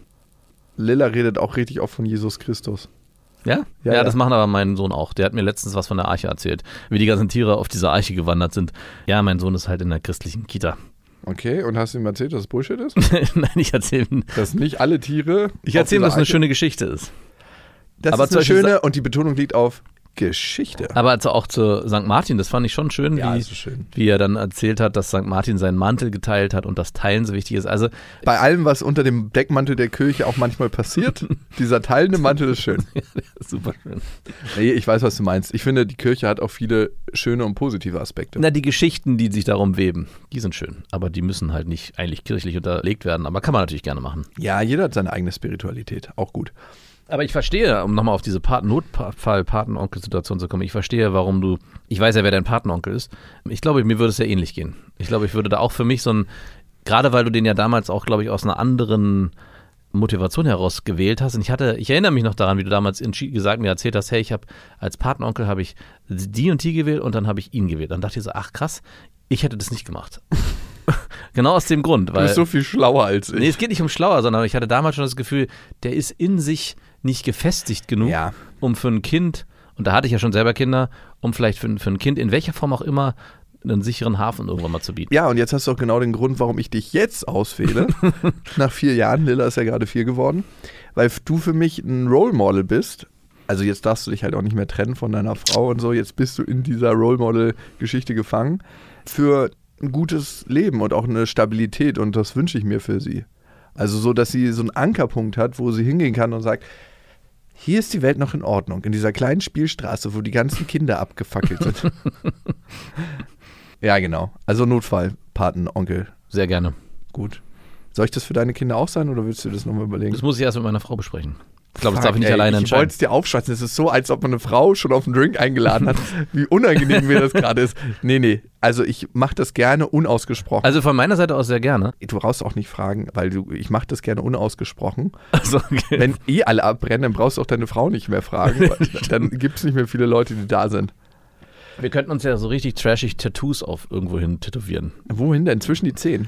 Lilla redet auch richtig oft von Jesus Christus. Ja? ja? Ja, das machen aber mein Sohn auch. Der hat mir letztens was von der Arche erzählt, wie die ganzen Tiere auf dieser Arche gewandert sind. Ja, mein Sohn ist halt in der christlichen Kita. [laughs] Okay, und hast du ihm erzählt, dass es Bullshit ist? Nein, ich erzähle ihm. Dass nicht alle Tiere. Ich erzähle ihm, dass es eine schöne Geschichte ist. Das aber ist eine schöne und die Betonung liegt auf Geschichte. Aber also auch zu St. Martin, das fand ich schon schön, ja, wie, schön, wie, er dann erzählt hat, dass St. Martin seinen Mantel geteilt hat und das Teilen so wichtig ist. Also bei allem, was unter dem Deckmantel der Kirche auch manchmal passiert, [laughs] dieser teilende Mantel ist schön. ja, super schön. Nee, ich weiß, was du meinst. Ich finde, die Kirche hat auch viele schöne und positive Aspekte. Na, die Geschichten, die sich darum weben, die sind schön. Aber die müssen halt nicht eigentlich kirchlich unterlegt werden. Aber kann man natürlich gerne machen. Ja, jeder hat seine eigene Spiritualität. Auch gut. Aber ich verstehe, um nochmal auf diese Paten Notfall-Patenonkel-Situation zu kommen, ich verstehe, warum du, ich weiß ja, wer dein Patenonkel ist. Ich glaube, mir würde es ja ähnlich gehen. Ich glaube, ich würde da auch für mich so ein, gerade weil du den ja damals auch, glaube ich, aus einer anderen Motivation heraus gewählt hast. Und ich hatte, ich erinnere mich noch daran, wie du damals gesagt mir erzählt hast, hey, ich habe als Patenonkel habe ich die und die gewählt und dann habe ich ihn gewählt. Dann dachte ich so, ach krass, ich hätte das nicht gemacht. [laughs] genau aus dem Grund. Weil, du bist so viel schlauer als ich. Nee, es geht nicht um schlauer, sondern ich hatte damals schon das Gefühl, der ist in sich nicht gefestigt genug, ja. um für ein Kind, und da hatte ich ja schon selber Kinder, um vielleicht für, für ein Kind in welcher Form auch immer einen sicheren Hafen irgendwann mal zu bieten. Ja, und jetzt hast du auch genau den Grund, warum ich dich jetzt auswähle. [laughs] nach vier Jahren, Lilla ist ja gerade vier geworden, weil du für mich ein Role Model bist. also jetzt darfst du dich halt auch nicht mehr trennen von deiner Frau und so, jetzt bist du in dieser Role Model-Geschichte gefangen, für ein gutes Leben und auch eine Stabilität und das wünsche ich mir für sie. Also so, dass sie so einen Ankerpunkt hat, wo sie hingehen kann und sagt, hier ist die Welt noch in Ordnung, in dieser kleinen Spielstraße, wo die ganzen Kinder abgefackelt sind. [laughs] ja, genau. Also Notfall, Patenonkel. Sehr gerne. Gut. Soll ich das für deine Kinder auch sein oder willst du das nochmal überlegen? Das muss ich erst mit meiner Frau besprechen. Ich glaube, das darf ich nicht ey, alleine Ich wollte entscheiden. es dir aufschwatzen. Es ist so, als ob man eine Frau schon auf einen Drink eingeladen hat. [laughs] Wie unangenehm mir das gerade ist. Nee, nee. Also ich mache das gerne unausgesprochen. Also von meiner Seite aus sehr gerne. du brauchst auch nicht fragen, weil du, ich mache das gerne unausgesprochen. Also, okay. Wenn eh alle abbrennen, dann brauchst du auch deine Frau nicht mehr fragen. [laughs] dann gibt es nicht mehr viele Leute, die da sind. Wir könnten uns ja so richtig trashig Tattoos auf irgendwo hin tätowieren. Wohin denn? Zwischen die Zehen.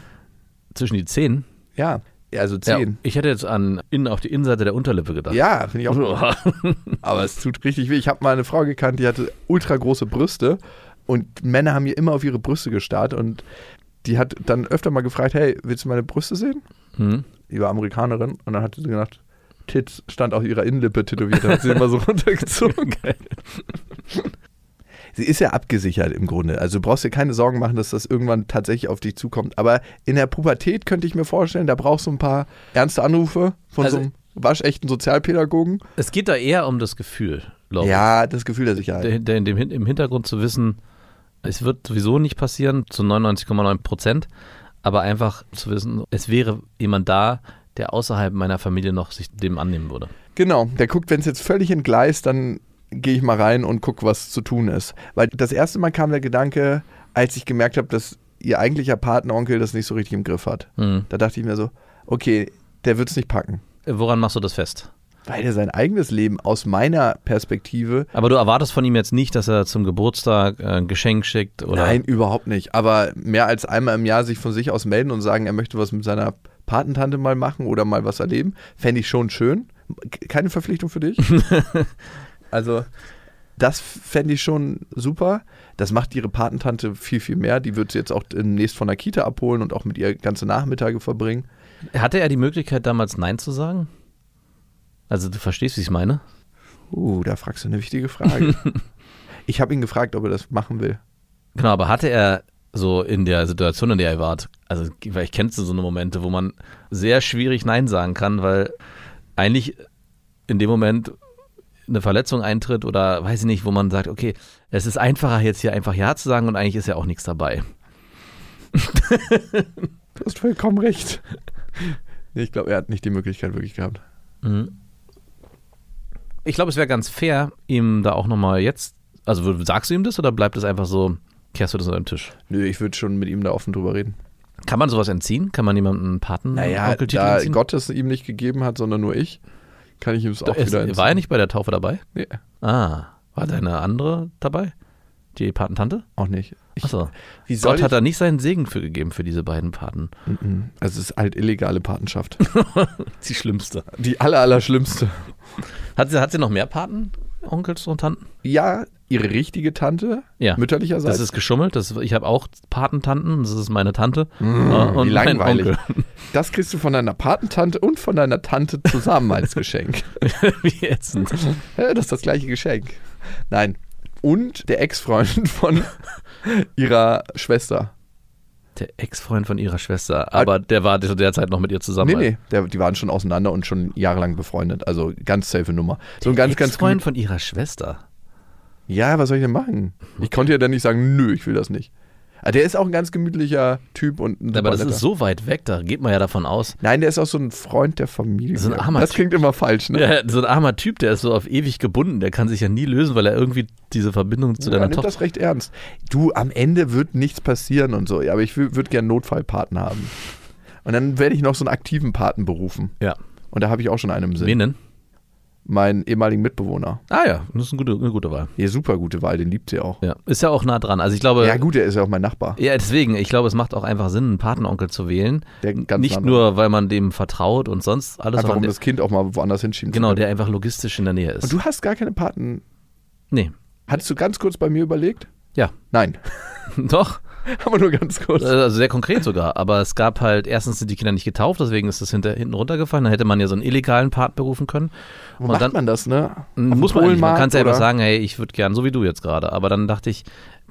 Zwischen die Zehen. Ja. Ja, also Ja, Zehen. ich hätte jetzt an innen auf die Innenseite der Unterlippe gedacht. Ja, finde ich auch. [laughs] Aber es tut richtig weh. Ich habe mal eine Frau gekannt, die hatte ultra große Brüste und Männer haben ihr immer auf ihre Brüste gestarrt und die hat dann öfter mal gefragt, hey, willst du meine Brüste sehen? Hm. Die war Amerikanerin und dann hat sie gedacht, Tits stand auf ihrer Innenlippe tätowiert, hat sie immer so [laughs] runtergezogen. [laughs] Sie ist ja abgesichert im Grunde. Also du brauchst dir keine Sorgen machen, dass das irgendwann tatsächlich auf dich zukommt. Aber in der Pubertät könnte ich mir vorstellen, da brauchst du ein paar ernste Anrufe von Also- so einem waschechten Sozialpädagogen. Es geht da eher um das Gefühl, glaube ich. Ja, das Gefühl der Sicherheit. Der, der in dem, Im Hintergrund zu wissen, es wird sowieso nicht passieren, zu 99,9 Prozent, aber einfach zu wissen, es wäre jemand da, der außerhalb meiner Familie noch sich dem annehmen würde. Genau, der guckt, wenn es jetzt völlig entgleist, dann gehe ich mal rein und gucke, was zu tun ist. Weil das erste Mal kam der Gedanke, als ich gemerkt habe, dass ihr eigentlicher Patenonkel das nicht so richtig im Griff hat. Mhm. Da dachte ich mir so, okay, der wird es nicht packen. Woran machst du das fest? Weil er sein eigenes Leben aus meiner Perspektive, Aber du erwartest von ihm jetzt nicht, dass er zum Geburtstag äh, ein Geschenk schickt oder nein, überhaupt nicht. Aber mehr als einmal im Jahr sich von sich aus melden und sagen, er möchte was mit seiner Patentante mal machen oder mal was erleben, fände ich schon schön. Keine Verpflichtung für dich. [laughs] also, das fände ich schon super. Das macht ihre Patentante viel, viel mehr. Die wird sie jetzt auch demnächst von der Kita abholen und auch mit ihr ganze Nachmittage verbringen. Hatte er die Möglichkeit damals Nein zu sagen? Also du verstehst, wie ich es meine? Uh, da fragst du eine wichtige Frage. [laughs] ich habe ihn gefragt, ob er das machen will. Genau, aber hatte er so in der Situation, in der er war, also weil ich kennst du so eine Momente, wo man sehr schwierig Nein sagen kann, weil eigentlich in dem Moment eine Verletzung eintritt oder weiß ich nicht, wo man sagt, okay, es ist einfacher jetzt hier einfach Ja zu sagen und eigentlich ist ja auch nichts dabei. [laughs] Du hast vollkommen recht. Ich glaube, er hat nicht die Möglichkeit wirklich gehabt. Mhm. Ich glaube, es wäre ganz fair, ihm da auch nochmal jetzt, also sagst du ihm das oder bleibt es einfach so, kehrst du das unter den Tisch? Nö, ich würde schon mit ihm da offen drüber reden. Kann man sowas entziehen? Kann man jemandem einen Paten Naja, da entziehen? Gott es ihm nicht gegeben hat, sondern nur ich, kann ich ihm es auch wieder war er nicht bei der Taufe dabei? Nee, Ah, war deine andere dabei? Die Patentante? auch nicht. Ich, Achso. Gott hat ich, da nicht seinen Segen für gegeben für diese beiden Paten. Mhm. Also es ist halt illegale Patenschaft. [laughs] Die schlimmste. Die aller, aller schlimmste. Hat sie, hat sie noch mehr Paten, Onkels und Tanten? Ja, ihre richtige Tante, Ja. mütterlicherseits. Das ist geschummelt. Das, ich habe auch Patentanten. Das ist meine Tante. äh, wie und mein langweilig. Onkel. Das kriegst du von deiner Patentante und von deiner Tante zusammen als Geschenk. [laughs] Wie ätzend. Ja, das ist das gleiche Geschenk. Nein. Und der Ex-Freund von [laughs] ihrer Schwester. Der Ex-Freund von ihrer Schwester. Aber der war zu der Zeit noch mit ihr zusammen. Nee, nee, der, die waren schon auseinander und schon jahrelang befreundet. Also ganz safe Nummer. So ein ganz, ganz Ex-Freund von ihrer Schwester. Ja, was soll ich denn machen? Ich konnte ja dann nicht sagen, nö, ich will das nicht. Aber der ist auch ein ganz gemütlicher Typ und ein Aber das super ist netter. so weit weg, da geht man ja davon aus. Nein, der ist auch so ein Freund der Familie. So ein armer das Typ. klingt immer falsch, ne? Ja, so ein armer Typ, der ist so auf ewig gebunden, der kann sich ja nie lösen, weil er irgendwie diese Verbindung zu ja, deiner Tochter. das recht ernst. Du, am Ende wird nichts passieren und so, ja, aber ich würde gern Notfallpaten haben. Und dann werde ich noch so einen aktiven Paten berufen. Ja. Und da habe ich auch schon einen im Sinn. Wen denn? Meinen ehemaligen Mitbewohner. Ah ja, das ist eine gute, eine gute Wahl. Ja, super gute Wahl, den liebt sie auch. Ja, ist ja auch nah dran. Also ich glaube, Ja, gut, der ist ja auch mein Nachbar. ja, deswegen, ich glaube, es macht auch einfach Sinn, einen Patenonkel zu wählen. Der ganz Nicht nah nur, weil man dem vertraut und sonst alles, Einfach um das Kind auch mal woanders hinschieben genau, der einfach logistisch in der Nähe ist. Und du hast gar keine Paten. nee, Hattest du ganz kurz bei mir überlegt? ja, Nein. [laughs] doch. [laughs] Aber nur ganz kurz. Also sehr konkret sogar. Aber es gab halt, erstens sind die Kinder nicht getauft, deswegen ist das hinter, hinten runtergefallen. Dann hätte man ja so einen illegalen Part berufen können. Wo Und macht dann- man das, ne? Auf Muss man. Man kann selber oder? sagen, hey, ich würde gern, so wie du jetzt gerade. Aber dann dachte ich,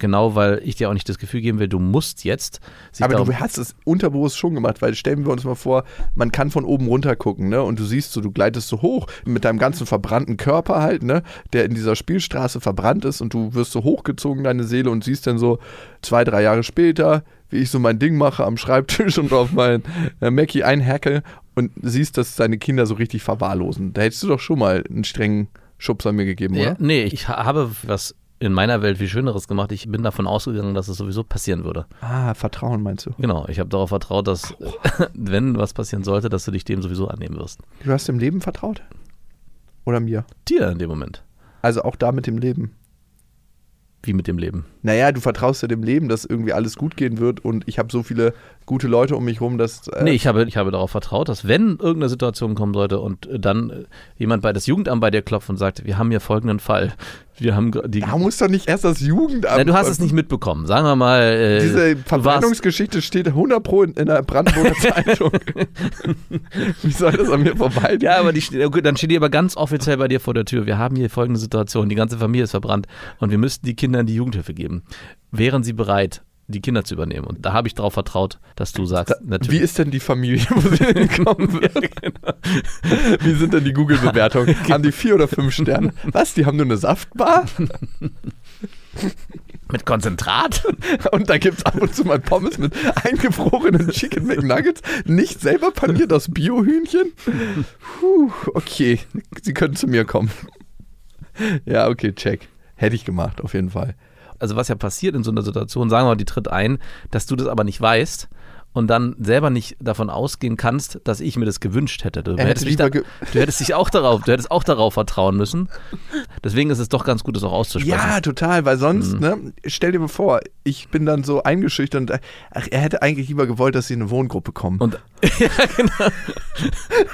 genau, weil ich dir auch nicht das Gefühl geben will, du musst jetzt. sich Aber du hast es unterbewusst schon gemacht, weil stellen wir uns mal vor, man kann von oben runter gucken, ne? Und du siehst so, du gleitest so hoch mit deinem ganzen verbrannten Körper halt, ne? Der in dieser Spielstraße verbrannt ist und du wirst so hochgezogen, deine Seele, und siehst dann so zwei, drei Jahre später, wie ich so mein Ding mache am Schreibtisch [laughs] und auf mein äh, Mackie einhacke und siehst, dass deine Kinder so richtig verwahrlosen. Da hättest du doch schon mal einen strengen Schubs an mir gegeben, Ja, oder? nee, ich ha- habe was in meiner Welt viel Schöneres gemacht. Ich bin davon ausgegangen, dass es sowieso passieren würde. Ah, Vertrauen meinst du? Genau, ich habe darauf vertraut, dass, [laughs] wenn was passieren sollte, dass du dich dem sowieso annehmen wirst. Du hast dem Leben vertraut? Oder mir? Dir in dem Moment. Also auch da mit dem Leben. Wie mit dem Leben. Naja, du vertraust ja dem Leben, dass irgendwie alles gut gehen wird und ich habe so viele gute Leute um mich rum, dass. Äh, Nee, ich habe, ich habe darauf vertraut, dass wenn irgendeine Situation kommen sollte und dann äh, jemand bei das Jugendamt bei dir klopft und sagt, wir haben hier folgenden Fall. Wir haben die. Da muss doch nicht erst das Jugendamt. Nein, du hast es nicht mitbekommen. Sagen wir mal. Äh, Diese Verbrennungsgeschichte steht 100 Pro in, in der Brandenburger [laughs] Zeitung. Wie soll das an mir vorbei? ja, aber die, dann steht die aber ganz offiziell bei dir vor der Tür. Wir haben hier folgende Situation. Die ganze Familie ist verbrannt und wir müssten die Kinder in die Jugendhilfe geben. Wären sie bereit, die Kinder zu übernehmen? Und da habe ich darauf vertraut, dass du sagst, Wie natürlich. ist denn die Familie, [laughs] wo sie hinkommen [laughs] wird? genau. Wie sind denn die Google-Bewertungen? [laughs] Haben die vier oder fünf Sterne? Was? Die haben nur eine Saftbar? Mit Konzentrat? Und da gibt es ab und zu mal Pommes mit eingefrorenen Chicken McNuggets, nicht selber paniert aus Biohühnchen. Puh, okay, sie können zu mir kommen. Ja, okay, check. Hätte ich gemacht, auf jeden Fall. Also was ja passiert in so einer Situation, sagen wir mal, die tritt ein, dass du das aber nicht weißt und dann selber nicht davon ausgehen kannst, dass ich mir das gewünscht hätte. Du, hättest, hätte mich da, du hättest dich auch darauf, du hättest auch darauf vertrauen müssen. Deswegen ist es doch ganz gut, das auch auszusprechen. Ja, total, weil sonst, Mhm. ne, stell dir mal vor, ich bin dann so eingeschüchtert und äh, ach, er hätte eigentlich lieber gewollt, dass sie in eine Wohngruppe kommen. Und [laughs] [laughs] ja, genau.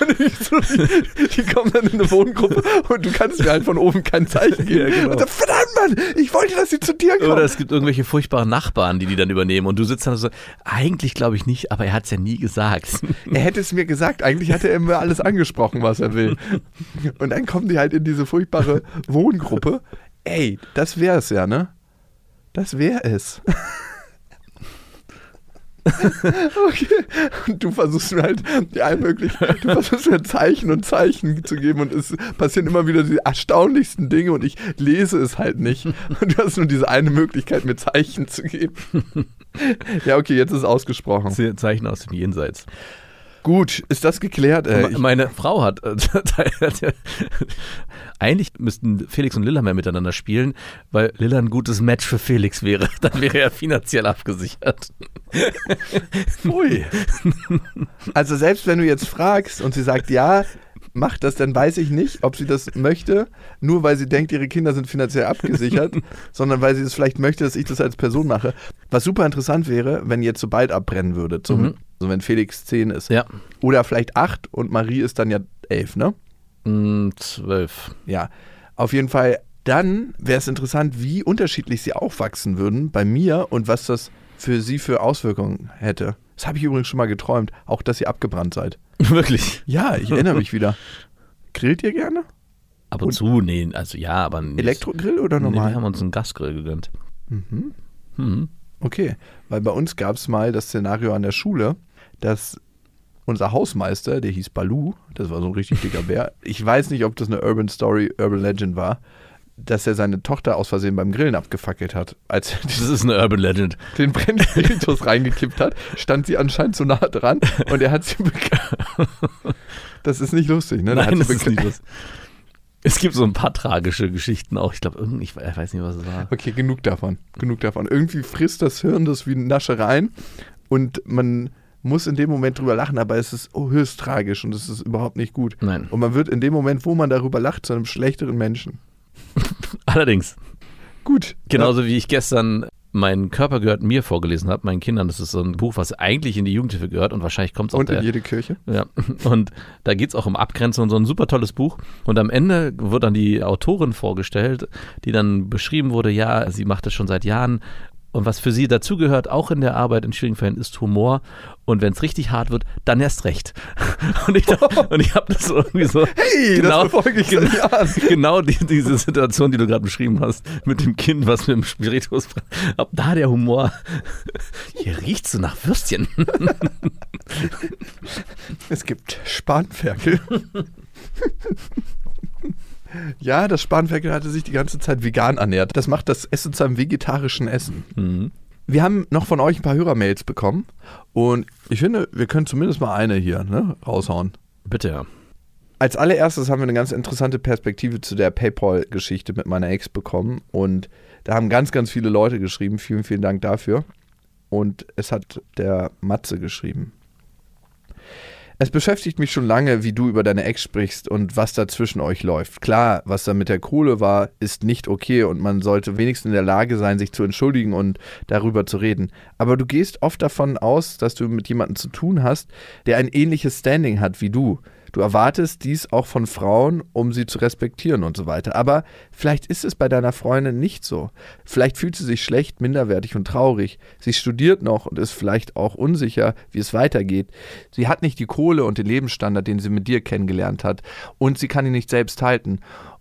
Und so, die, die kommen dann in eine Wohngruppe und du kannst mir halt von oben kein Zeichen geben. Ja, genau. und dann, verdammt, Mann, ich wollte, dass sie zu dir kommen. Oder es gibt irgendwelche furchtbaren Nachbarn, die die dann übernehmen und du sitzt dann so, eigentlich glaube ich nicht, aber er hat es ja nie gesagt. [laughs] Er hätte es mir gesagt, eigentlich hatte er mir alles angesprochen, was er will. Und dann kommen die halt in diese furchtbare Wohngruppe. Ey, das wäre es ja, ne? Das wäre es. [laughs] Okay. Und du versuchst mir halt die allmöglich, du versuchst mir Zeichen und Zeichen zu geben und es passieren immer wieder die erstaunlichsten Dinge und ich lese es halt nicht. Und du hast nur diese eine Möglichkeit, mir Zeichen zu geben. [laughs] Ja, okay, jetzt ist es ausgesprochen. Zeichen aus dem Jenseits. Gut, ist das geklärt? Äh, ich, Meine Frau hat, äh, [laughs] eigentlich müssten Felix und Lilla mehr miteinander spielen, weil Lilla ein gutes Match für Felix wäre. [laughs] Dann wäre er finanziell abgesichert. Ui. Also selbst wenn du jetzt fragst und sie sagt ja, macht das, dann weiß ich nicht, ob sie das möchte, nur weil sie denkt, ihre Kinder sind finanziell abgesichert, [laughs] sondern weil sie es vielleicht möchte, dass ich das als Person mache. Was super interessant wäre, wenn jetzt so bald abbrennen würde, zum, Mhm. also wenn Felix 10 ist. Ja. Oder vielleicht 8 und Marie ist dann ja 11, ne? Mm, Zwölf. Ja, auf jeden Fall. Dann wäre es interessant, wie unterschiedlich sie aufwachsen würden bei mir und was das für sie für Auswirkungen hätte. Das habe ich übrigens schon mal geträumt, auch dass ihr abgebrannt seid. [laughs] Wirklich. Ja, ich erinnere mich wieder. Grillt ihr gerne? Ab und, zu, nee, also ja, aber nicht. Elektrogrill oder Nee, wir normal? haben uns einen Gasgrill gegönnt. Mhm. okay, weil bei uns gab es mal das Szenario an der Schule, dass unser Hausmeister, der hieß Balu, das war so ein richtig dicker Bär, ich weiß nicht, ob das eine Urban Story, Urban Legend war, dass er seine Tochter aus Versehen beim Grillen abgefackelt hat. Als er Das ist eine Urban Legend. den Brennspiritus [laughs] reingekippt hat, stand sie anscheinend zu nah dran und er hat sie. [laughs] Das ist nicht lustig, ne? Nein, das ist nicht lustig. Es gibt so ein paar tragische Geschichten auch. Ich glaube, irgendwie, ich weiß nicht, was es war. Okay, genug davon. Genug davon. Irgendwie frisst das Hirn das wie Naschereien und man muss in dem Moment drüber lachen, aber es ist höchst tragisch und es ist überhaupt nicht gut. Nein. Und man wird in dem Moment, wo man darüber lacht, zu einem schlechteren Menschen. [laughs] Allerdings. Gut. Genauso wie ich gestern Mein Körper gehört mir vorgelesen habe, meinen Kindern. Das ist so ein Buch, was eigentlich in die Jugendhilfe gehört und wahrscheinlich kommt es auch Und in der, jede Kirche. Ja, [laughs] und da geht es auch um Abgrenzung und so ein super tolles Buch. Und am Ende wird dann die Autorin vorgestellt, die dann beschrieben wurde, ja, sie macht das schon seit Jahren Und was für sie dazugehört, auch in der Arbeit in schwierigen Fällen, ist Humor. Und wenn es richtig hart wird, dann erst recht. [laughs] Und ich, [laughs] und ich habe das irgendwie so. Hey, genau, das befolge ich genau, [laughs] genau die, diese Situation, die du gerade beschrieben hast, mit dem Kind, was mit dem Spiritus. Ob da der Humor. Hier riecht's so nach Würstchen. Es gibt Spanferkel. Ja, das Spanferkel hatte sich die ganze Zeit vegan ernährt. Das macht das Essen zu einem vegetarischen Essen. Mhm. Wir haben noch von euch ein paar Hörermails bekommen und ich finde, wir können zumindest mal eine hier ne, raushauen. Bitte, ja. Als allererstes haben wir eine ganz interessante Perspektive zu der PayPal-Geschichte mit meiner Ex bekommen und da haben ganz, ganz viele Leute geschrieben. Vielen, vielen Dank dafür. Und es hat der Matze geschrieben. Es beschäftigt mich schon lange, wie du über deine Ex sprichst und was da zwischen euch läuft. Klar, was da mit der Kohle war, ist nicht okay und man sollte wenigstens in der Lage sein, sich zu entschuldigen und darüber zu reden. Aber du gehst oft davon aus, dass du mit jemandem zu tun hast, der ein ähnliches Standing hat wie du. Du erwartest dies auch von Frauen, um sie zu respektieren und so weiter. Aber vielleicht ist es bei deiner Freundin nicht so. Vielleicht fühlt sie sich schlecht, minderwertig und traurig. Sie studiert noch und ist vielleicht auch unsicher, wie es weitergeht. Sie hat nicht die Kohle und den Lebensstandard, den sie mit dir kennengelernt hat. Und sie kann ihn nicht selbst halten.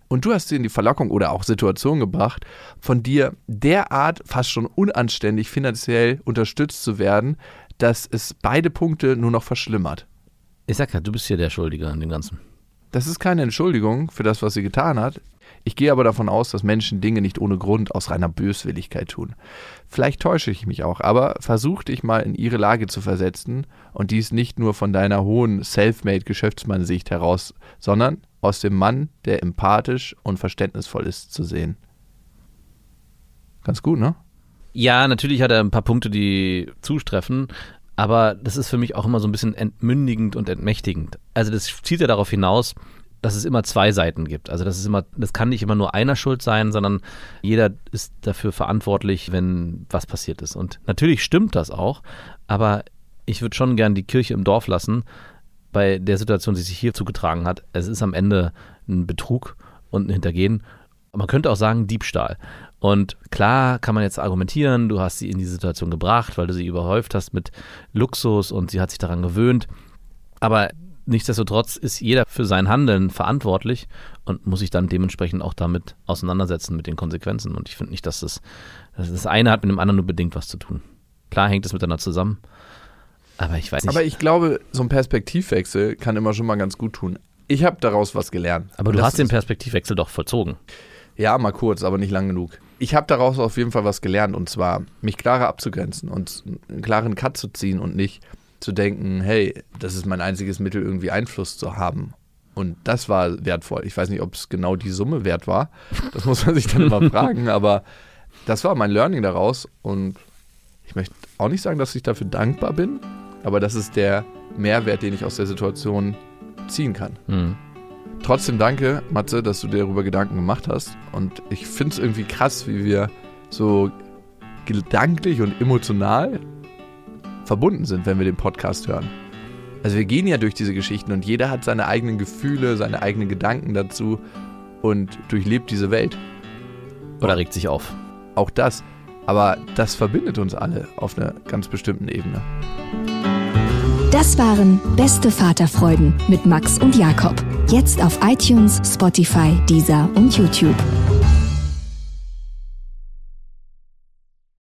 Und du hast sie in die Verlockung oder auch Situation gebracht, von dir derart fast schon unanständig finanziell unterstützt zu werden, dass es beide Punkte nur noch verschlimmert. Ich sag ja, du bist hier der Schuldige an dem Ganzen. Das ist keine Entschuldigung für das, was sie getan hat. Ich gehe aber davon aus, dass Menschen Dinge nicht ohne Grund aus reiner Böswilligkeit tun. Vielleicht täusche ich mich auch, aber versuch dich mal in ihre Lage zu versetzen und dies nicht nur von deiner hohen Selfmade-Geschäftsmann-Sicht heraus, sondern aus dem Mann, der empathisch und verständnisvoll ist, zu sehen. Ganz gut, ne? Ja, natürlich hat er ein paar Punkte, die zustreffen, aber das ist für mich auch immer so ein bisschen entmündigend und entmächtigend. Also das zieht ja darauf hinaus, dass es immer zwei Seiten gibt. Also das ist immer, das kann nicht immer nur einer schuld sein, sondern jeder ist dafür verantwortlich, wenn was passiert ist. Und natürlich stimmt das auch, aber ich würde schon gern die Kirche im Dorf lassen bei der Situation, die sich hier zugetragen hat. Es ist am Ende ein Betrug und ein Hintergehen. Man könnte auch sagen Diebstahl. Und klar kann man jetzt argumentieren, du hast sie in die Situation gebracht, weil du sie überhäuft hast mit Luxus und sie hat sich daran gewöhnt. Aber nichtsdestotrotz ist jeder für sein Handeln verantwortlich und muss sich dann dementsprechend auch damit auseinandersetzen mit den Konsequenzen. Und ich finde nicht, dass das, das eine hat mit dem anderen nur bedingt was zu tun. Klar hängt es miteinander zusammen. Aber ich weiß nicht. Aber ich glaube, so ein Perspektivwechsel kann immer schon mal ganz gut tun. Ich habe daraus was gelernt. aber du hast den Perspektivwechsel doch vollzogen. Ja, mal kurz, aber nicht lang genug. Ich habe daraus auf jeden Fall was gelernt und zwar mich klarer abzugrenzen und einen klaren Cut zu ziehen und nicht zu denken, hey, das ist mein einziges Mittel, irgendwie Einfluss zu haben. Und das war wertvoll. Ich weiß nicht, ob es genau die Summe wert war. Das muss man sich dann immer [laughs] fragen, aber das war mein Learning daraus und ich möchte auch nicht sagen, dass ich dafür dankbar bin, aber das ist der Mehrwert, den ich aus der Situation ziehen kann. Hm. Trotzdem danke, Matze, dass du dir darüber Gedanken gemacht hast. Und ich finde es irgendwie krass, wie wir so gedanklich und emotional verbunden sind, wenn wir den Podcast hören. Also wir gehen ja durch diese Geschichten und jeder hat seine eigenen Gefühle, seine eigenen Gedanken dazu und durchlebt diese Welt. Oder regt sich auf. Auch das. Aber das verbindet uns alle auf einer ganz bestimmten Ebene. Das waren Beste Vaterfreuden mit Max und Jakob. Jetzt auf iTunes, Spotify, Deezer und YouTube.